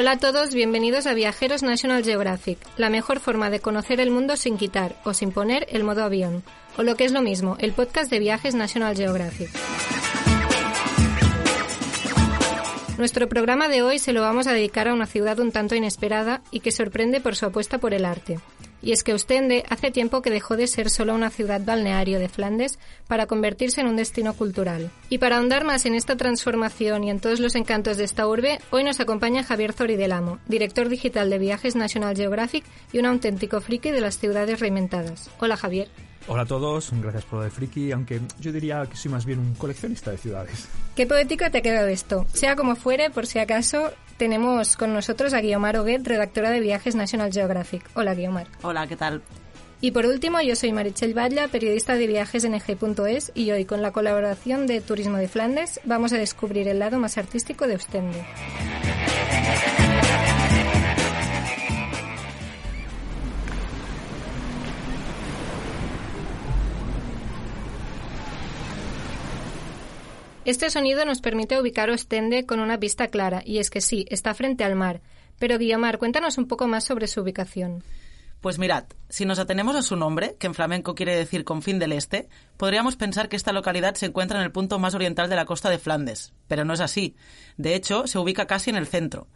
Hola a todos, bienvenidos a Viajeros National Geographic, la mejor forma de conocer el mundo sin quitar o sin poner el modo avión, o lo que es lo mismo, el podcast de Viajes National Geographic. Nuestro programa de hoy se lo vamos a dedicar a una ciudad un tanto inesperada y que sorprende por su apuesta por el arte. Y es que Ostende hace tiempo que dejó de ser solo una ciudad balneario de Flandes para convertirse en un destino cultural. Y para ahondar más en esta transformación y en todos los encantos de esta urbe, hoy nos acompaña Javier Zoridelamo, director digital de Viajes National Geographic y un auténtico friki de las ciudades reinventadas. Hola Javier. Hola a todos, gracias por lo de friki, aunque yo diría que soy más bien un coleccionista de ciudades. Qué poético te ha quedado esto. Sea como fuere, por si acaso, tenemos con nosotros a Guiomar Oguet, redactora de Viajes National Geographic. Hola Guiomar. Hola, ¿qué tal? Y por último, yo soy Marichel Batlla, periodista de viajes en EG.es y hoy, con la colaboración de Turismo de Flandes, vamos a descubrir el lado más artístico de Ostende. Este sonido nos permite ubicar Ostende con una vista clara, y es que sí, está frente al mar. Pero Guiomar, cuéntanos un poco más sobre su ubicación. Pues mirad, si nos atenemos a su nombre, que en flamenco quiere decir confín del este, podríamos pensar que esta localidad se encuentra en el punto más oriental de la costa de Flandes, pero no es así. De hecho, se ubica casi en el centro.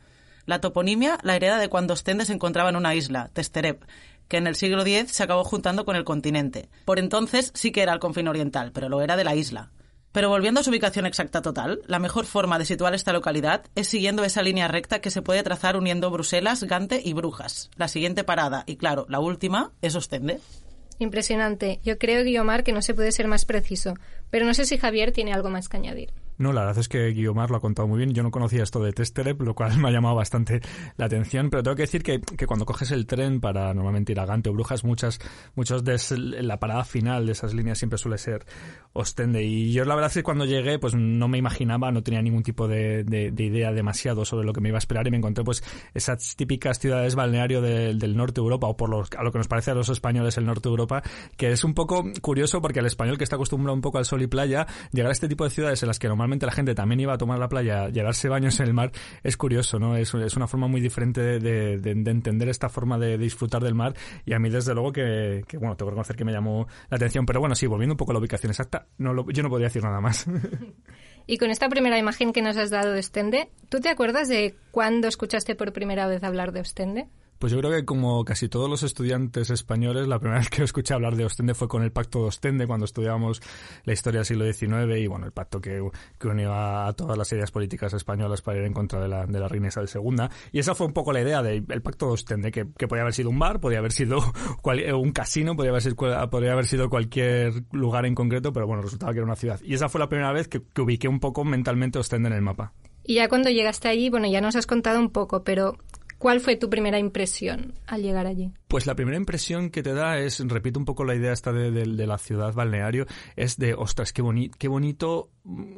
La toponimia la hereda de cuando Ostende se encontraba en una isla, Testerep, que en el siglo X se acabó juntando con el continente. Por entonces sí que era el confín oriental, pero lo era de la isla. Pero volviendo a su ubicación exacta total, la mejor forma de situar esta localidad es siguiendo esa línea recta que se puede trazar uniendo Bruselas, Gante y Brujas. La siguiente parada, y claro, la última, es Ostende. Impresionante. Yo creo, Guiomar, que no se puede ser más preciso. Pero no sé si Javier tiene algo más que añadir. No, la verdad es que Guiomar lo ha contado muy bien. Yo no conocía esto de Testerep, lo cual me ha llamado bastante la atención. Pero tengo que decir que, que cuando coges el tren para normalmente ir a Gante o Brujas, muchas, muchos de la parada final de esas líneas siempre suele ser Ostende. Y yo la verdad es que cuando llegué, pues no me imaginaba, no tenía ningún tipo de, de, de idea demasiado sobre lo que me iba a esperar y me encontré pues esas típicas ciudades balneario de, del norte de Europa o por a lo que nos parece a los españoles el norte de Europa, que es un poco curioso porque el español que está acostumbrado un poco al sol y playa, llegar a este tipo de ciudades en las que normalmente normalmente la gente también iba a tomar la playa darse baños en el mar, es curioso, ¿no? Es, es una forma muy diferente de, entender esta forma de, disfrutar del mar y a mí desde luego que, que, bueno, tengo que reconocer que me llamó la atención, pero bueno, sí, volviendo un poco a la ubicación exacta, no lo, yo no podría decir nada más. Y con esta primera imagen que nos has dado de Ostende, ¿tú te acuerdas de cuándo escuchaste por primera vez hablar de Ostende? Pues yo creo que como casi todos los estudiantes españoles, la primera vez que escuché hablar de Ostende fue con el Pacto de Ostende, cuando estudiábamos la historia del siglo XIX y bueno, el pacto que, que unió a, todas las ideas políticas españolas para ir en contra de la, de la reina Isabel II. Y esa fue un poco la idea del Pacto de Ostende, que, que podía haber sido un bar, podía haber sido cual, un casino, podía haber, sido, podría haber sido cualquier lugar en concreto, pero bueno, resultaba que era una ciudad. Y esa fue la primera vez que, que ubiqué un poco mentalmente Ostende en el mapa. Y ya cuando llegaste allí, bueno, ya nos has contado un poco, pero ¿Cuál fue tu primera impresión al llegar allí? Pues la primera impresión que te da es, repito un poco la idea esta de, de, de la ciudad balneario, es de, ostras, qué, boni qué bonito,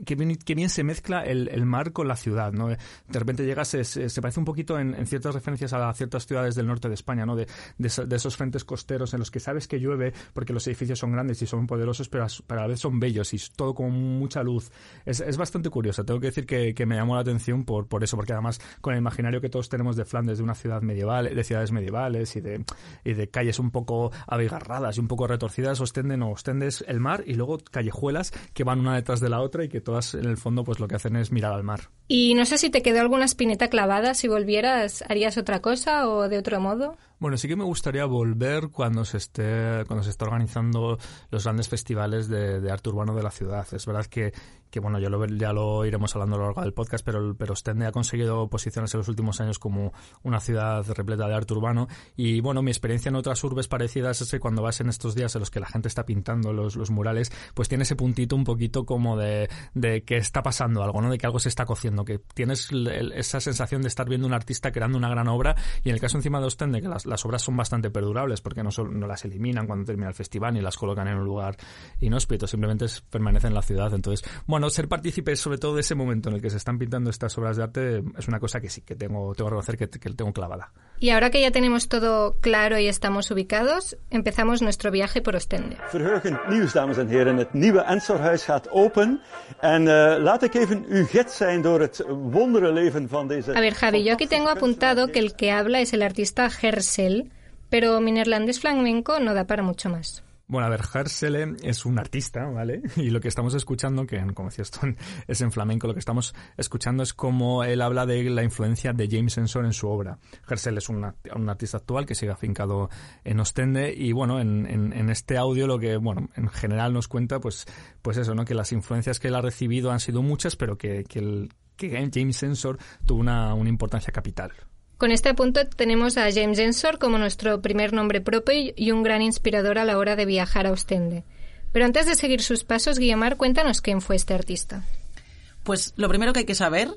qué bien, qué bien, se mezcla el, el, mar con la ciudad, ¿no? De repente llegas, se, se parece un poquito en, en, ciertas referencias a ciertas ciudades del norte de España, ¿no? De, de, esos frentes costeros en los que sabes que llueve porque los edificios son grandes y son poderosos, pero a, la vez son bellos y todo con mucha luz. Es, es bastante curioso, tengo que decir que, que, me llamó la atención por, por eso, porque además con el imaginario que todos tenemos de Flandes, de una ciudad medieval, de ciudades medievales y de, y de calles un poco abigarradas y un poco retorcidas, Ostende no, Ostende es el mar y luego callejuelas que van una detrás de la otra y que todas en el fondo pues lo que hacen es mirar al mar. Y no sé si te quedó alguna espineta clavada, si volvieras, ¿harías otra cosa o de otro modo? Bueno, sí que me gustaría volver cuando se esté, cuando se está organizando los grandes festivales de, de arte urbano de la ciudad. Es verdad que, que bueno, ya lo, ya lo iremos hablando a lo largo del podcast, pero, pero Ostende ha conseguido posiciones en los últimos años como una ciudad repleta de arte urbano. Y bueno, mi experiencia en otras urbes parecidas es que cuando vas en estos días en los que la gente está pintando los, los murales, pues tiene ese puntito un poquito como de, de que está pasando algo, ¿no? De que algo se está cociendo, que tienes esa sensación de estar viendo un artista creando una gran obra. Y en el caso encima de Ostende, que las las obras son bastante perdurables porque no, no las eliminan cuando termina el festival ni las colocan en un lugar inhóspito, simplemente permanecen en la ciudad. Entonces, bueno, ser partícipe sobre todo de ese momento en el que se están pintando estas obras de arte es una cosa que sí, que tengo, tengo que reconocer que, que tengo clavada. Y ahora que ya tenemos todo claro y estamos ubicados, empezamos nuestro viaje por Ostende. Verheugend nieuws, dames en heren. Het nieuwe Ensorhuis gaat open. En uh, laat ik even uw gids zijn door het wondere leven van deze... A ver, Javi, yo aquí tengo apuntado que el que habla es el artista Gersel, pero mi neerlandés flamenco no da para mucho más. Bueno, a ver, Hersele es un artista, ¿vale? Y lo que estamos escuchando, que como decía esto es en flamenco, lo que estamos escuchando es como él habla de la influencia de James Ensor en su obra. Hersele es un, artista actual que sigue afincado en Ostende y bueno, en, en, este audio lo que, bueno, en general nos cuenta pues, pues eso, ¿no? Que las influencias que él ha recibido han sido muchas, pero que, que, el, que James Ensor tuvo una, una importancia capital. Con este punto tenemos a James Ensor como nuestro primer nombre propio y un gran inspirador a la hora de viajar a Ostende. Pero antes de seguir sus pasos, Guillemar, cuéntanos quién fue este artista. Pues lo primero que hay que saber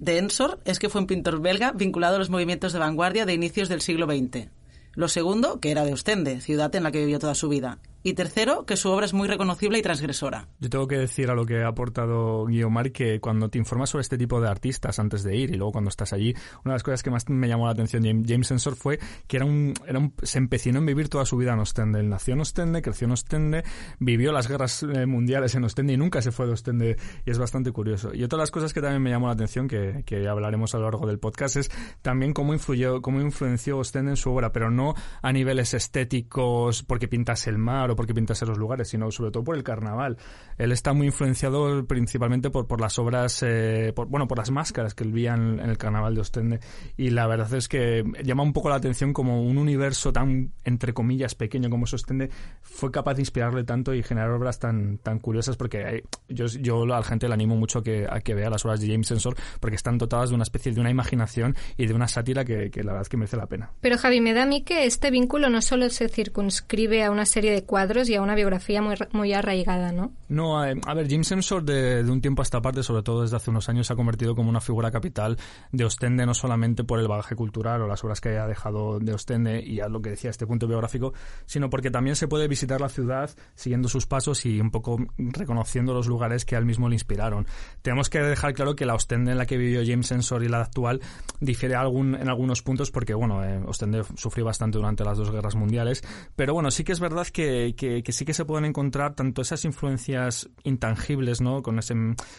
de Ensor es que fue un pintor belga vinculado a los movimientos de vanguardia de inicios del siglo XX. Lo segundo, que era de Ostende, ciudad en la que vivió toda su vida. Y tercero, que su obra es muy reconocible y transgresora. Yo tengo que decir a lo que ha aportado Guiomar que cuando te informas sobre este tipo de artistas antes de ir y luego cuando estás allí, una de las cosas que más me llamó la atención de James Ensor fue que era un, era un, se empecinó en vivir toda su vida en Ostende. Él nació en Ostende, creció en Ostende, vivió las guerras eh, mundiales en Ostende y nunca se fue de Ostende y es bastante curioso. Y otra de las cosas que también me llamó la atención, que, que hablaremos a lo largo del podcast, es también cómo influyó, cómo influenció Ostende en su obra, pero no a niveles estéticos porque pintase el mar porque pintase los lugares, sino sobre todo por el carnaval. Él está muy influenciado principalmente por, por las obras, eh, por, bueno, por las máscaras que él veía en, el carnaval de Ostende. Y la verdad es que llama un poco la atención como un universo tan, entre comillas, pequeño como es Ostende, fue capaz de inspirarle tanto y generar obras tan, tan curiosas porque yo, yo a la gente le animo mucho que, a que vea las obras de James Ensor porque están dotadas de una especie de una imaginación y de una sátira que, que la verdad es que merece la pena. Pero Javi, me da a mí que este vínculo no solo se circunscribe a una serie de cuadros, y a una biografía muy, muy arraigada, ¿no? No, eh, a ver, Jim Ensor de, de, un tiempo a esta parte, sobre todo desde hace unos años, se ha convertido como una figura capital de Ostende, no solamente por el bagaje cultural o las obras que haya dejado de Ostende y a lo que decía este punto biográfico, sino porque también se puede visitar la ciudad siguiendo sus pasos y un poco reconociendo los lugares que al mismo le inspiraron. Tenemos que dejar claro que la Ostende en la que vivió James Ensor y la actual difiere algún, en algunos puntos porque, bueno, eh, Ostende sufrió bastante durante las dos guerras mundiales, pero bueno, sí que es verdad que, que, sí que se pueden encontrar tanto esas influencias intangibles, ¿no? Con ese,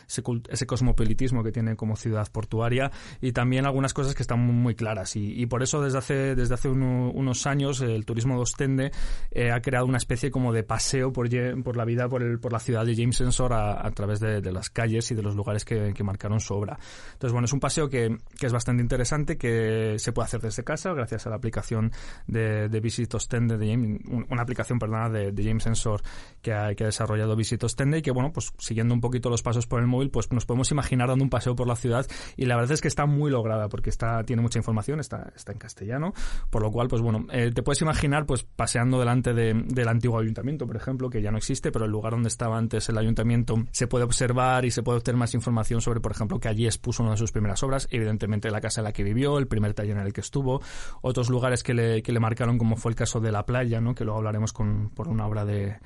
ese, cosmopolitismo que tiene como ciudad portuaria y también algunas cosas que están muy, claras. Y, por eso desde hace, desde hace unos años el turismo de Ostende eh, ha creado una especie como de paseo por, por la vida, por, el, por la ciudad de James Ensor a, través de, las calles y de los lugares que, marcaron su obra. Entonces, bueno, es un paseo que, es bastante interesante, que se puede hacer desde casa gracias a la aplicación de, de Visit Ostende, de James, una aplicación, perdona, de, de James Sensor que ha, desarrollado Visit Ostende y que, bueno, pues siguiendo un poquito los pasos por el móvil, pues nos podemos imaginar dando un paseo por la ciudad y la verdad es que está muy lograda porque está tiene mucha información, está, está en castellano, por lo cual, pues bueno, eh, te puedes imaginar pues paseando delante de, del antiguo ayuntamiento, por ejemplo, que ya no existe, pero el lugar donde estaba antes el ayuntamiento se puede observar y se puede obtener más información sobre, por ejemplo, que allí expuso una de sus primeras obras, evidentemente la casa en la que vivió, el primer taller en el que estuvo, otros lugares que le, que le marcaron como fue el caso de la playa, ¿no? que luego hablaremos con, una obra de,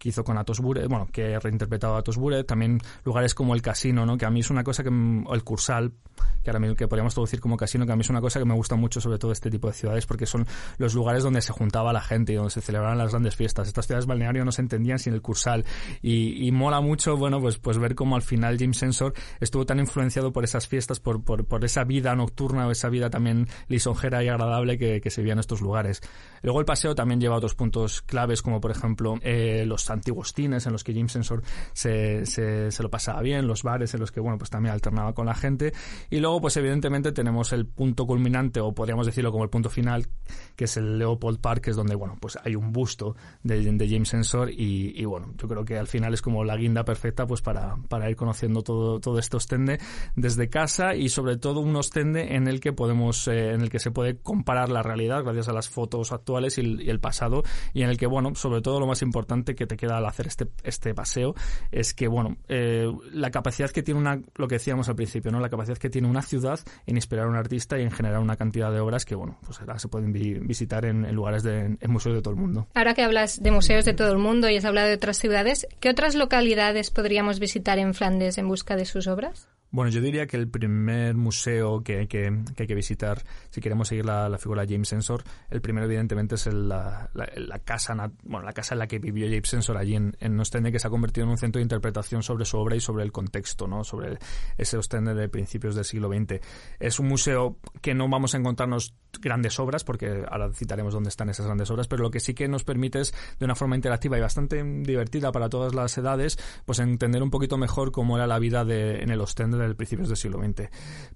que hizo con Atos Bure, bueno, que ha reinterpretado a Atos Bure, también lugares como el casino, ¿no? Que a mí es una cosa que, el Cursal, que ahora mismo que podríamos traducir como casino, que a mí es una cosa que me gusta mucho sobre todo este tipo de ciudades porque son los lugares donde se juntaba la gente y donde se celebraban las grandes fiestas. Estas ciudades balnearias no se entendían sin el Cursal y, mola mucho, bueno, pues, pues ver cómo al final Jim Sensor estuvo tan influenciado por esas fiestas, por, por, por esa vida nocturna o esa vida también lisonjera y agradable que, se veía en estos lugares. Luego el paseo también lleva otros puntos claves como por ejemplo eh, los antiguos cines en los que Jim Sensor se, se, se, lo pasaba bien, los bares en los que, bueno, pues también alternaba con la gente. Y luego, pues evidentemente tenemos el punto culminante, o podríamos decirlo como el punto final, que es el Leopold Park, que es donde, bueno, pues hay un busto de, de James Sensor y, y, bueno, yo creo que al final es como la guinda perfecta pues para, para ir conociendo todo, todo este Ostende desde casa y sobre todo un Ostende en el que podemos, eh, en el que se puede comparar la realidad gracias a las fotos actuales y y el pasado y en el que, bueno, sobre todo lo más importante que te queda al hacer este, este paseo es que, bueno, eh, la capacidad que tiene una, lo que decíamos al principio, ¿no? La capacidad que tiene una ciudad en inspirar a un artista y en generar una cantidad de obras que, bueno, pues se pueden visitar en, lugares de en museos de todo el mundo. Ahora que hablas de museos de todo el mundo y has hablado de otras ciudades, ¿qué otras localidades podríamos visitar en Flandes en busca de sus obras? Bueno, yo diría que el primer museo que hay que, hay que visitar, si queremos seguir la, figura de James Sensor, el primero evidentemente es la, casa bueno, la casa en la que vivió James Sensor allí en, en, Ostende, que se ha convertido en un centro de interpretación sobre su obra y sobre el contexto, ¿no? sobre ese Ostende de principios del siglo XX. Es un museo que no vamos a encontrarnos grandes obras, porque ahora citaremos dónde están esas grandes obras, pero lo que sí que nos permite es, de una forma interactiva y bastante divertida para todas las edades, pues entender un poquito mejor cómo era la vida de, en el Ostende del principios del siglo XX.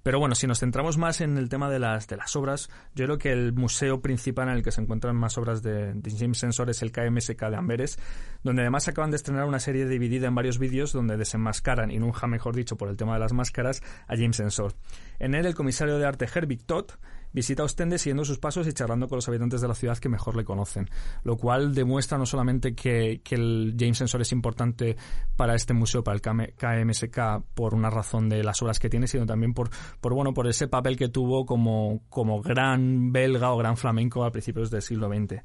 Pero bueno, si nos centramos más en el tema de las, de las obras, yo creo que el museo principal en el que se encuentran más obras de, James Sensor es el KMSK de Amberes, donde además acaban de estrenar una serie dividida en varios vídeos donde desenmascaran, y nunca mejor dicho por el tema de las máscaras, a James Sensor. En él, el comisario de arte Herbig Todd visita Ostende siguiendo sus pasos y charlando con los habitantes de la ciudad que mejor le conocen, lo cual demuestra no solamente que, el James Sensor es importante para este museo, para el KMSK, por una razón de las obras que tiene, sino también por, por, bueno, por ese papel que tuvo como, como gran belga o gran flamenco a principios del siglo XX.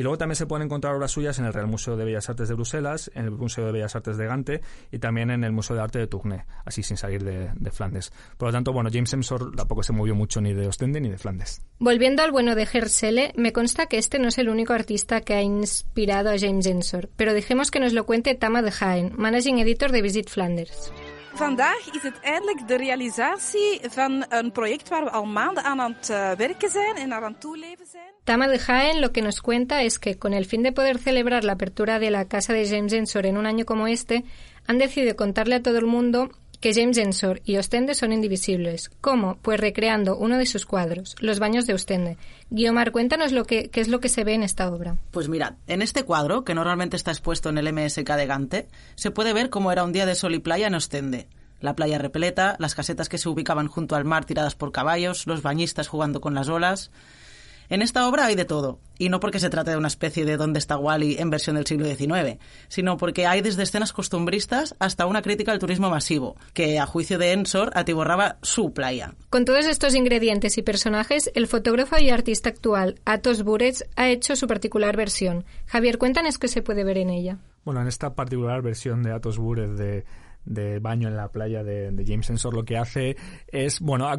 Y luego también se pueden encontrar obras suyas en el Real Museo de Bellas Artes de Bruselas, en el Museo de Bellas Artes de Gante y también en el Museo de Arte de Tournai, así sin salir de, Flandes. Por lo tanto, bueno, James Ensor tampoco se movió mucho ni de Ostende ni de Flandes. Volviendo al bueno de Gersele, me consta que este no es el único artista que ha inspirado a James Ensor, pero dejemos que nos lo cuente Tama de Jaén, Managing Editor de Visit Flanders. Vandaag is het eindelijk de realisatie van een project waar we al maanden aan aan het uh, werken zijn en aan het toeleven zijn. Tama de Jaén lo que nos cuenta es que con el fin de poder celebrar la apertura de la casa de James Ensor en un año como este, han decidido contarle a todo el mundo que James Ensor y Ostende son indivisibles. ¿Cómo? Pues recreando uno de sus cuadros, Los baños de Ostende. Guiomar, cuéntanos lo que, qué es lo que se ve en esta obra. Pues mirad, en este cuadro, que normalmente está expuesto en el MSK de Gante, se puede ver cómo era un día de sol y playa en Ostende. La playa repleta, las casetas que se ubicaban junto al mar tiradas por caballos, los bañistas jugando con las olas. En esta obra hay de todo, y no porque se trate de una especie de ¿Dónde está Wally en versión del siglo XIX, sino porque hay desde escenas costumbristas hasta una crítica al turismo masivo, que a juicio de Ensor atiborraba su playa. Con todos estos ingredientes y personajes, el fotógrafo y artista actual Atos Burets ha hecho su particular versión. Javier, cuéntanos qué se puede ver en ella. Bueno, en esta particular versión de Atos Burets de de baño en la playa de, James Sensor lo que hace es, bueno,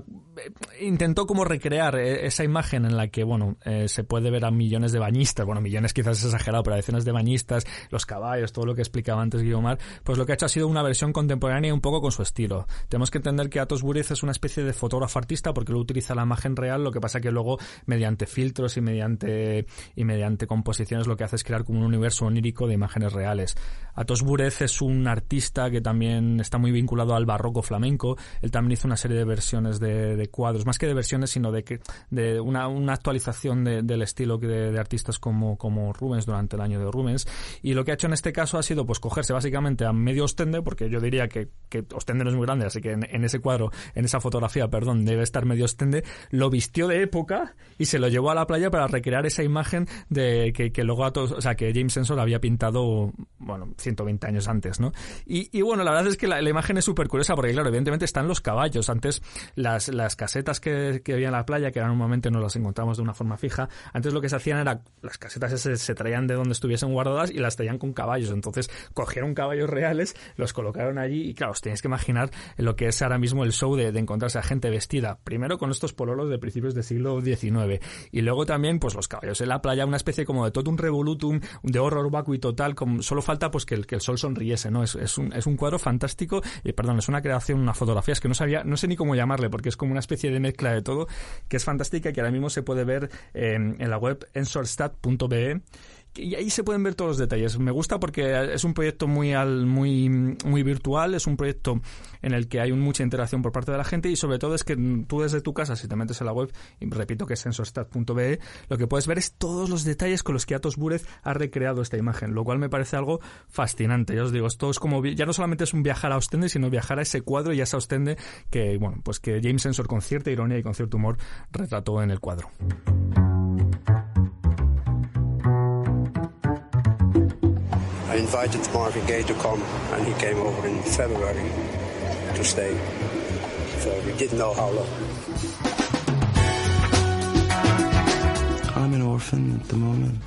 intentó como recrear e, esa imagen en la que, bueno, eh, se puede ver a millones de bañistas, bueno, millones quizás es exagerado, pero a decenas de bañistas, los caballos, todo lo que explicaba antes Guiomar, pues lo que ha hecho ha sido una versión contemporánea un poco con su estilo. Tenemos que entender que Atos Buriz es una especie de fotógrafo artista porque él utiliza la imagen real, lo que pasa que luego mediante filtros y mediante y mediante composiciones lo que hace es crear como un universo onírico de imágenes reales. Atos Burez es un artista que también está muy vinculado al barroco flamenco. Él también hizo una serie de versiones de, cuadros, más que de versiones, sino de que de una, actualización del estilo de, artistas como, Rubens durante el año de Rubens. Y lo que ha hecho en este caso ha sido pues cogerse básicamente a medio Ostende, porque yo diría que, que Ostende no es muy grande, así que en, ese cuadro, en esa fotografía, perdón, debe estar medio Ostende, lo vistió de época y se lo llevó a la playa para recrear esa imagen de que, luego a todos, o sea, que James Sensor había pintado, bueno, 120 años antes, ¿no? Y, bueno, la verdad es que la, imagen es súper curiosa porque, claro, evidentemente están los caballos. Antes las, las casetas que, había en la playa, que momento no las encontramos de una forma fija, antes lo que se hacían era, las casetas se, traían de donde estuviesen guardadas y las traían con caballos. Entonces cogieron caballos reales, los colocaron allí y, claro, os tenéis que imaginar lo que es ahora mismo el show de, encontrarse a gente vestida, primero con estos pololos de principios del siglo XIX y luego también, pues los caballos en la playa, una especie como de todo un revolutum, de horror vacuo y total, como solo falta pues que el, que el sol sonriese, ¿no? Es, es, un, es un cuadro fantástico, y perdón, es una creación, una fotografía, es que no sabía, no sé ni cómo llamarle, porque es como una especie de mezcla de todo, que es fantástica que ahora mismo se puede ver en, en la web ensorstat.be y ahí se pueden ver todos los detalles. Me gusta porque es un proyecto muy al, muy muy virtual, es un proyecto en el que hay mucha interacción por parte de la gente y sobre todo es que tú desde tu casa, si te metes en la web, y repito que es sensorstat.be, lo que puedes ver es todos los detalles con los que Atos Búrez ha recreado esta imagen, lo cual me parece algo fascinante. Ya os digo, esto es como ya no solamente es un viajar a Ostende, sino viajar a ese cuadro y a esa Ostende que bueno, pues que James Sensor con cierta ironía y con cierto humor retrató en el cuadro. I invited Marvin Gaye to come, and he came over in February to stay. so we didn't know how long. I'm an orphan at the moment.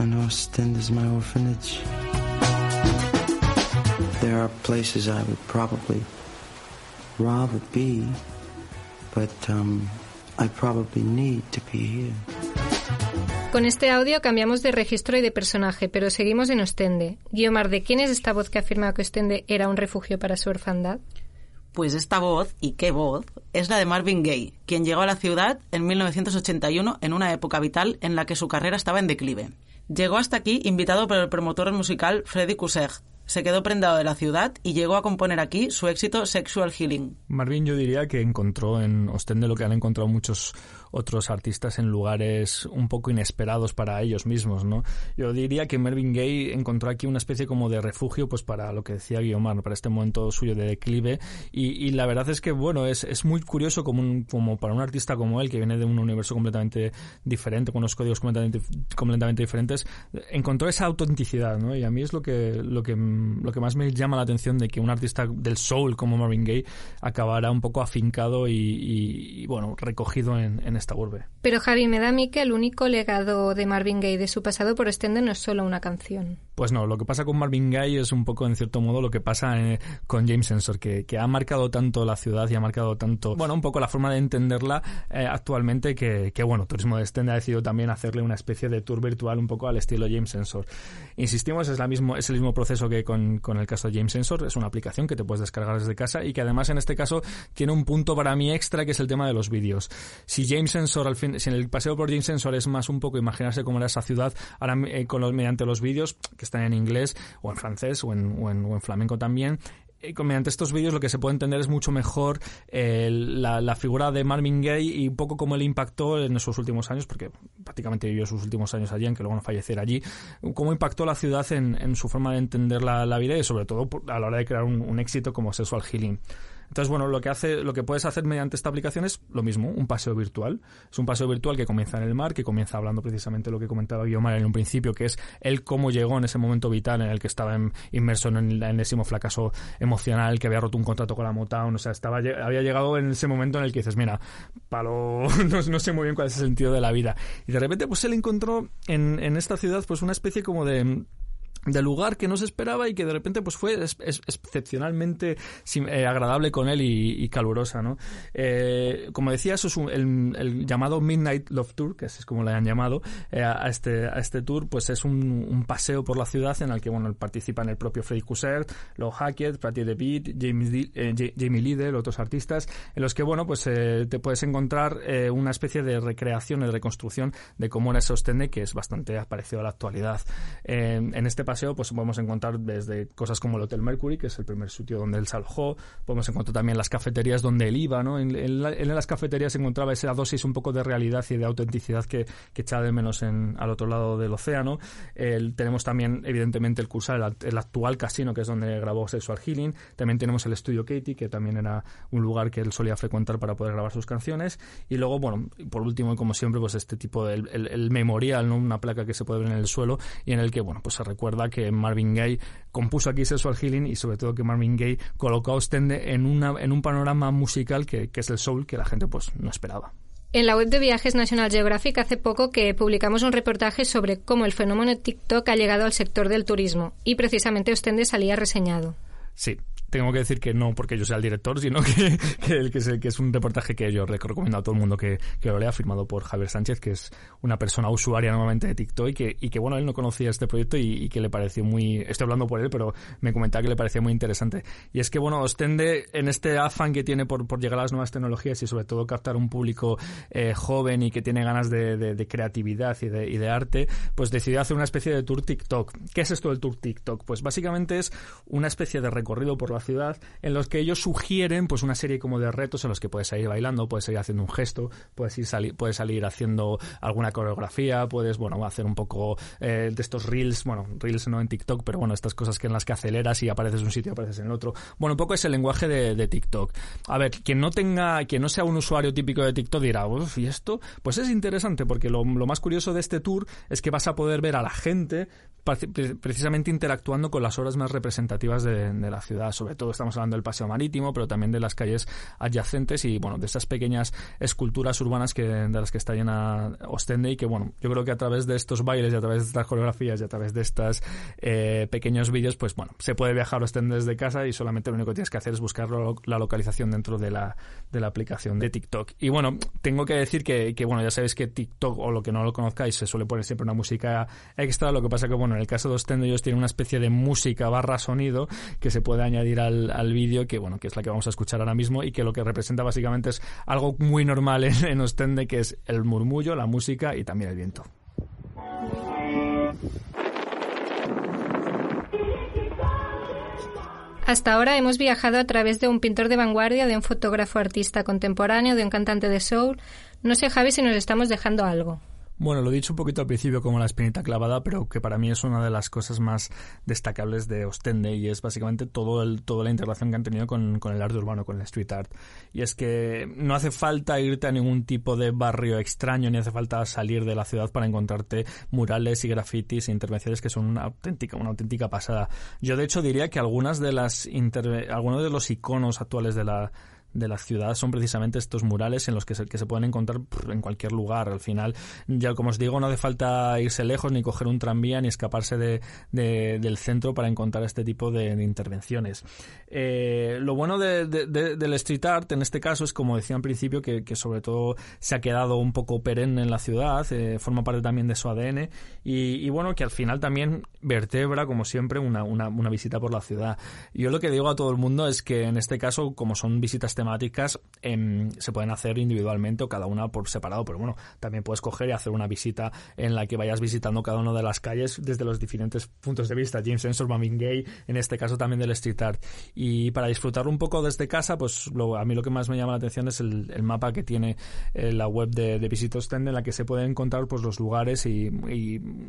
And Ostend is my orphanage. There are places I would probably rather be, but um, I probably need to be here. Con este audio cambiamos de registro y de personaje, pero seguimos en Ostende. Guiomar, ¿de quién es esta voz que afirma que Ostende era un refugio para su orfandad? Pues esta voz, y qué voz, es la de Marvin Gaye, quien llegó a la ciudad en 1981 en una época vital en la que su carrera estaba en declive. Llegó hasta aquí invitado por el promotor musical Freddy Kuseg. Se quedó prendado de la ciudad y llegó a componer aquí su éxito Sexual Healing. Marvin yo diría que encontró en Ostende lo que han encontrado muchos otros artistas en lugares un poco inesperados para ellos mismos, ¿no? Yo diría que Marvin Gaye encontró aquí una especie como de refugio, pues para lo que decía Guiomar, para este momento suyo de declive, y, la verdad es que, bueno, es, es muy curioso como, como para un artista como él, que viene de un universo completamente diferente, con unos códigos completamente, completamente diferentes, encontró esa autenticidad, ¿no? Y a mí es lo que, lo que, lo que más me llama la atención de que un artista del soul como Marvin Gaye acabara un poco afincado y, bueno, recogido en, en esta urbe. Pero Javi, me da a mí que el único legado de Marvin Gaye de su pasado por Ostende no es solo una canción. Pues no, lo que pasa con Marvin Gaye es un poco, en cierto modo, lo que pasa eh, con James Sensor, que, que, ha marcado tanto la ciudad y ha marcado tanto, bueno, un poco la forma de entenderla eh, actualmente que, que, bueno, Turismo de Ostende ha decidido también hacerle una especie de tour virtual un poco al estilo James Sensor. Insistimos, es, la mismo, es el mismo proceso que con, con el caso de James Sensor, es una aplicación que te puedes descargar desde casa y que además en este caso tiene un punto para mí extra que es el tema de los vídeos. Si James Sensor, al fin, si en el paseo por James Sensor es más un poco imaginarse cómo era esa ciudad, ahora eh, con los, mediante los vídeos que están en inglés o en francés o en, o en, flamenco también, y mediante estos vídeos lo que se puede entender es mucho mejor eh, la, figura de Marvin Gaye y un poco cómo le impactó en esos últimos años, porque prácticamente vivió sus últimos años allí, aunque luego no falleciera allí, cómo impactó la ciudad en, su forma de entender la, vida y sobre todo a la hora de crear un éxito como Sexual Healing. Entonces, bueno, lo que hace, lo que puedes hacer mediante esta aplicación es lo mismo, un paseo virtual. Es un paseo virtual que comienza en el mar, que comienza hablando precisamente lo que comentaba Guiomar en un principio, que es él cómo llegó en ese momento vital en el que estaba inmerso en el enésimo fracaso emocional, que había roto un contrato con la Motown, o sea, estaba, había llegado en ese momento en el que dices, mira, palo, no, no, sé muy bien cuál es el sentido de la vida. Y de repente, pues él encontró en, en esta ciudad, pues una especie como de de lugar que no se esperaba y que de repente pues fue excepcionalmente eh, agradable con él y, calurosa no eh, como decía eso es el, llamado Midnight Love Tour que es como le han llamado eh, a este a este tour pues es un, paseo por la ciudad en el que bueno participan el propio Freddy Couser Lo Hackett Patti DeVitt Jamie, Jamie Liddell otros artistas en los que bueno pues te puedes encontrar una especie de recreación de reconstrucción de cómo era ese Ostende que es bastante parecido a la actualidad. En este paseo pues podemos encontrar desde cosas como el Hotel Mercury, que es el primer sitio donde él se alojó, podemos encontrar también las cafeterías donde él iba, ¿no? En, en, en las cafeterías encontraba esa dosis un poco de realidad y de autenticidad que, que echaba de menos en, al otro lado del océano. El, tenemos también, evidentemente, el Cursal, el, el, actual casino, que es donde grabó Sexual Healing. También tenemos el estudio Katie, que también era un lugar que él solía frecuentar para poder grabar sus canciones. Y luego, bueno, por último, como siempre, pues este tipo de el, el memorial, ¿no? Una placa que se puede ver en el suelo y en el que, bueno, pues se recuerda que Marvin Gaye compuso aquí Sexual Healing y sobre todo que Marvin Gaye colocó a Ostende en, una, en un panorama musical que, que es el soul que la gente pues no esperaba. En la web de Viajes National Geographic hace poco que publicamos un reportaje sobre cómo el fenómeno TikTok ha llegado al sector del turismo y precisamente Ostende salía reseñado. Sí, tengo que decir que no porque yo sea el director, sino que, que, el, que, es, que es un reportaje que yo recomiendo a todo el mundo que, que lo lea, firmado por Javier Sánchez, que es una persona usuaria normalmente de TikTok y que, y que bueno, él no conocía este proyecto y, y, que le pareció muy... Estoy hablando por él, pero me comentaba que le parecía muy interesante. Y es que, bueno, Ostende, en este afán que tiene por, por llegar a las nuevas tecnologías y sobre todo captar un público eh, joven y que tiene ganas de, de, de creatividad y de, y de arte, pues decidió hacer una especie de tour TikTok. ¿Qué es esto del tour TikTok? Pues básicamente es una especie de recorrido por la ciudad en los que ellos sugieren pues una serie como de retos en los que puedes salir bailando, puedes salir haciendo un gesto, puedes ir salir, puedes salir haciendo alguna coreografía, puedes bueno hacer un poco eh, de estos reels, bueno reels no en TikTok, pero bueno estas cosas que en las que aceleras y apareces en un sitio apareces en el otro. Bueno un poco es el lenguaje de, TikTok. A ver quien no tenga, quien no sea un usuario típico de TikTok dirá, uff y esto, pues es interesante porque lo, lo más curioso de este tour es que vas a poder ver a la gente precisamente interactuando con las obras más representativas de, de la ciudad, sobre sobre todo estamos hablando del paseo marítimo, pero también de las calles adyacentes y bueno, de esas pequeñas esculturas urbanas que, de las que está llena Ostende y que bueno, yo creo que a través de estos bailes y a través de estas coreografías y a través de estos eh, pequeños vídeos, pues bueno, se puede viajar a Ostende desde casa y solamente lo único que tienes que hacer es buscar la localización dentro de la, de la aplicación de TikTok. Y bueno, tengo que decir que, que, bueno, ya sabéis que TikTok o lo que no lo conozcáis se suele poner siempre una música extra, lo que pasa que bueno, en el caso de Ostende ellos tienen una especie de música barra sonido que se puede añadir al, vídeo, que bueno, que es la que vamos a escuchar ahora mismo y que lo que representa básicamente es algo muy normal en, en Ostende, que es el murmullo, la música y también el viento. Hasta ahora hemos viajado a través de un pintor de vanguardia, de un fotógrafo artista contemporáneo, de un cantante de soul. No sé, Javi, si nos estamos dejando algo. Bueno, lo he dicho un poquito al principio como la espinita clavada, pero que para mí es una de las cosas más destacables de Ostende y es básicamente todo el, toda la interacción que han tenido con, con, el arte urbano, con el street art. Y es que no hace falta irte a ningún tipo de barrio extraño, ni hace falta salir de la ciudad para encontrarte murales y grafitis e intervenciones que son una auténtica, una auténtica pasada. Yo de hecho diría que algunas de las algunos de los iconos actuales de la de la ciudad son precisamente estos murales en los que se, que se pueden encontrar en cualquier lugar. Al final, ya como os digo, no hace falta irse lejos, ni coger un tranvía, ni escaparse de, del centro para encontrar este tipo de, intervenciones. Eh, lo bueno de, del street art en este caso es, como decía al principio, que, sobre todo se ha quedado un poco perenne en la ciudad, eh, forma parte también de su ADN y, bueno, que al final también vertebra, como siempre, una, una, una visita por la ciudad. Yo lo que digo a todo el mundo es que en este caso, como son visitas temáticas em, se pueden hacer individualmente o cada una por separado, pero bueno, también puedes coger y hacer una visita en la que vayas visitando cada una de las calles desde los diferentes puntos de vista, James Ensor, Marvin Gay, en este caso también del street art. Y para disfrutarlo un poco desde casa, pues lo, a mí lo que más me llama la atención es el, mapa que tiene eh, la web de, de en la que se pueden encontrar pues los lugares y,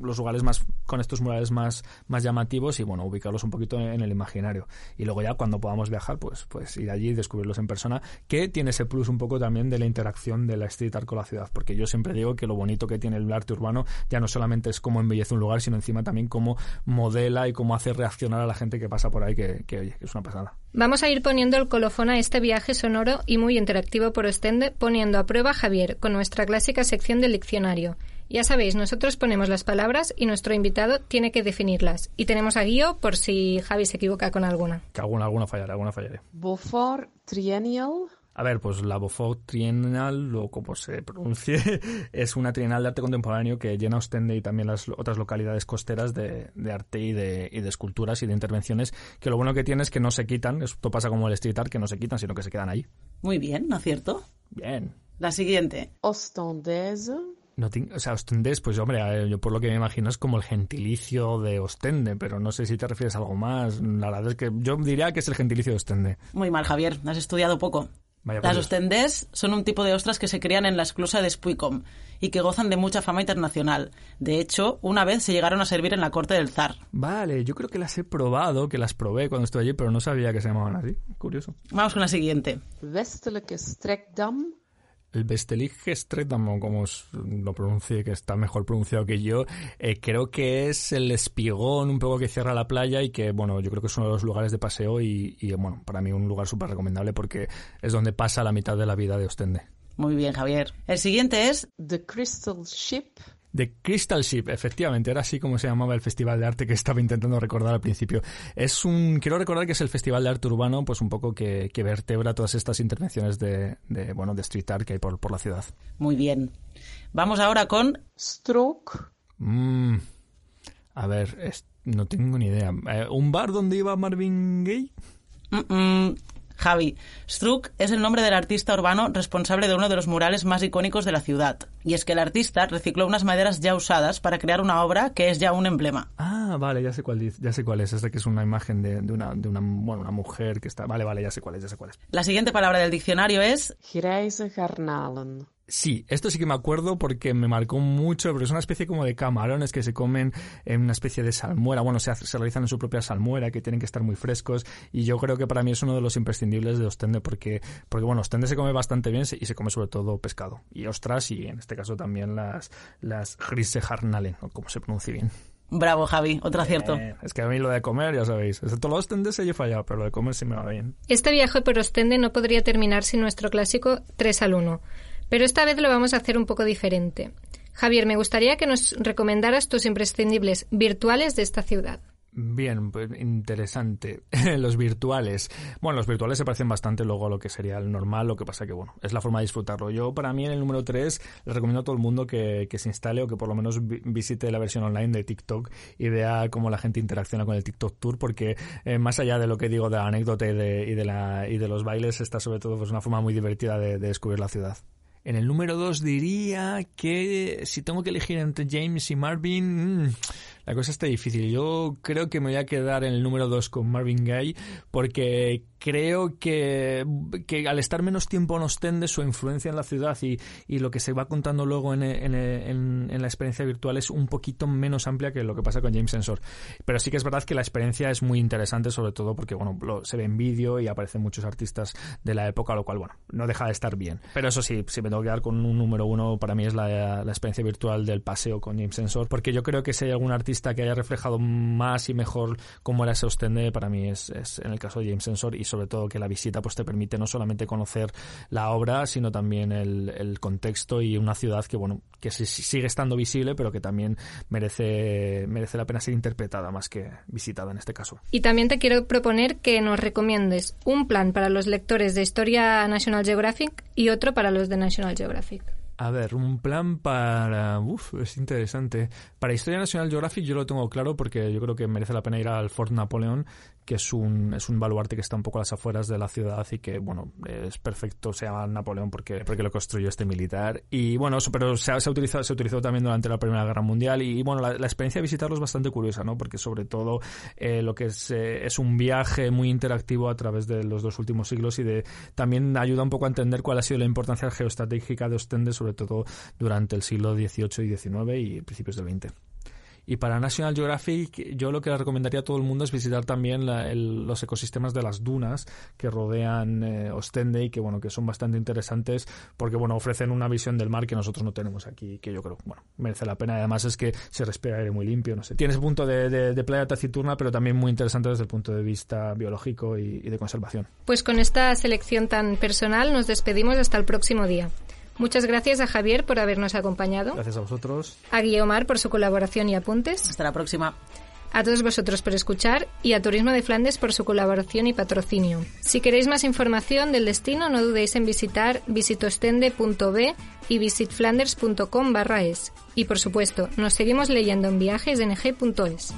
los lugares más con estos murales más, más llamativos y bueno, ubicarlos un poquito en, el imaginario. Y luego ya cuando podamos viajar, pues, pues ir allí y descubrirlos en persona que tiene ese plus un poco también de la interacción de la street art con la ciudad, porque yo siempre digo que lo bonito que tiene el arte urbano ya no solamente es cómo embellece un lugar, sino encima también cómo modela y cómo hace reaccionar a la gente que pasa por ahí, que, que es una pasada. Vamos a ir poniendo el colofón a este viaje sonoro y muy interactivo por Ostende, poniendo a prueba a Javier con nuestra clásica sección del diccionario. Ya sabéis, nosotros ponemos las palabras y nuestro invitado tiene que definirlas. Y tenemos a Guío por si Javi se equivoca con alguna. Que alguna, alguna fallaré, alguna fallaré. Beaufort Triennial. A ver, pues la Beaufort Triennial, o como se pronuncie, es una trienal de arte contemporáneo que llena Ostende y también las otras localidades costeras de, arte y de, y de, esculturas y de intervenciones, que lo bueno que tiene es que no se quitan, esto pasa como el street art, que no se quitan, sino que se quedan ahí. Muy bien, ¿no es cierto? Bien. La siguiente. Ostendaise. No o sea, Ostendés, pues hombre, yo por lo que me imagino es como el gentilicio de Ostende, pero no sé si te refieres a algo más. La verdad es que yo diría que es el gentilicio de Ostende. Muy mal, Javier, has estudiado poco. Las ostendés son un tipo de ostras que se crían en la esclusa de Spuicom y que gozan de mucha fama internacional. De hecho, una vez se llegaron a servir en la corte del zar. Vale, yo creo que las he probado, que las probé cuando estuve allí, pero no sabía que se llamaban así. Curioso. Vamos con la siguiente. Westelijke Strekdam el Bestelige Stretamo, como lo pronuncie, que está mejor pronunciado que yo, eh, creo que es el espigón un poco que cierra la playa y que, bueno, yo creo que es uno de los lugares de paseo y, y bueno, para mí un lugar súper recomendable porque es donde pasa la mitad de la vida de Ostende. Muy bien, Javier. El siguiente es The Crystal Ship The Crystal Ship, efectivamente, era así como se llamaba el festival de arte que estaba intentando recordar al principio. Es un, quiero recordar que es el festival de arte urbano, pues un poco que, que vertebra todas estas intervenciones de, de, bueno, de street art que hay por, por la ciudad. Muy bien. Vamos ahora con Stroke. Mm, a ver, no tengo ni idea. Eh, ¿Un bar donde iba Marvin Gaye? Javi, Struck es el nombre del artista urbano responsable de uno de los murales más icónicos de la ciudad. Y es que el artista recicló unas maderas ya usadas para crear una obra que es ya un emblema. Ah, vale, ya sé cuál, ya sé cuál es. Es de que es una imagen de, una, de una, bueno, una mujer que está... Vale, vale, ya sé cuál es, ya sé cuál es. La siguiente palabra del diccionario es... Grijze garnalen. Sí, esto sí que me acuerdo porque me marcó mucho, pero es una especie como de camarones que se comen en una especie de salmuera. Bueno, se, se realizan en su propia salmuera, que tienen que estar muy frescos. Y yo creo que para mí es uno de los imprescindibles de Ostende, porque, porque bueno, Ostende se come bastante bien y se come sobre todo pescado. Y ostras, y en este caso también las, las Grise Harnalen, o como se pronuncia bien. Bravo, Javi, otro acierto. Eh, es que a mí lo de comer, ya sabéis, excepto los Ostende se he fallado, pero lo de comer sí me va bien. Este viaje por Ostende no podría terminar sin nuestro clásico 3 al 1, pero esta vez lo vamos a hacer un poco diferente. Javier, me gustaría que nos recomendaras tus imprescindibles virtuales de esta ciudad. Bien, pues interesante. los virtuales. Bueno, los virtuales se parecen bastante luego a lo que sería el normal, lo que pasa que, bueno, es la forma de disfrutarlo. Yo, para mí, en el número 3, les recomiendo a todo el mundo que, que se instale o que por lo menos visite la versión online de TikTok y vea cómo la gente interacciona con el TikTok Tour, porque eh, más allá de lo que digo de la anécdota y de, y de, la, y de los bailes, está sobre todo pues, una forma muy divertida de, de descubrir la ciudad. En el número 2 diría que si tengo que elegir entre James y Marvin, mmm, la cosa está difícil. Yo creo que me voy a quedar en el número 2 con Marvin Gaye porque creo que, que, al estar menos tiempo en Ostende, su influencia en la ciudad y, y lo que se va contando luego en, en, en, la experiencia virtual es un poquito menos amplia que lo que pasa con James Sensor. Pero sí que es verdad que la experiencia es muy interesante, sobre todo porque bueno se ve en vídeo y aparecen muchos artistas de la época, lo cual bueno no deja de estar bien. Pero eso sí, si me tengo que quedar con un número uno, para mí es la, la experiencia virtual del paseo con James Sensor, porque yo creo que si hay algún artista que haya reflejado más y mejor cómo era ese Ostende, para mí es, en el caso de James Sensor y sobre todo que la visita pues te permite no solamente conocer la obra, sino también el, el contexto y una ciudad que bueno que sigue estando visible, pero que también merece, merece la pena ser interpretada más que visitada en este caso. Y también te quiero proponer que nos recomiendes un plan para los lectores de Historia National Geographic y otro para los de National Geographic. A ver, un plan para... Uf, es interesante. Para Historia Nacional Geographic yo lo tengo claro porque yo creo que merece la pena ir al Fort Napoleón, que es un, es un baluarte que está un poco a las afueras de la ciudad y que, bueno, es perfecto, se llama Napoleón porque, porque lo construyó este militar. Y bueno, pero se ha, se ha utilizado, se utilizó también durante la Primera Guerra Mundial y, bueno, la, la experiencia de visitarlo es bastante curiosa, ¿no? Porque sobre todo eh, lo que es, eh, es un viaje muy interactivo a través de los dos últimos siglos y de también ayuda un poco a entender cuál ha sido la importancia geoestratégica de Ostende, sobre todo durante el siglo XVIII y XIX y principios del XX. Y para National Geographic, yo lo que recomendaría a todo el mundo es visitar también la, el, los ecosistemas de las dunas que rodean eh, Ostende y que, bueno, que son bastante interesantes porque, bueno, ofrecen una visión del mar que nosotros no tenemos aquí, que yo creo, bueno, merece la pena. Además es que se respira aire muy limpio, no sé. Tienes punto de playa taciturna, pero también muy interesante desde el punto de vista biológico y, y de conservación. Pues con esta selección tan personal nos despedimos hasta el próximo día. Muchas gracias a Javier por habernos acompañado. Gracias a vosotros. A Guiomar por su colaboración y apuntes. Hasta la próxima. A todos vosotros por escuchar y a Turismo de Flandes por su colaboración y patrocinio. Si queréis más información del destino, no dudéis en visitar visitostende.b y visitflanders.com barra es. Y por supuesto, nos seguimos leyendo en viajesng.es.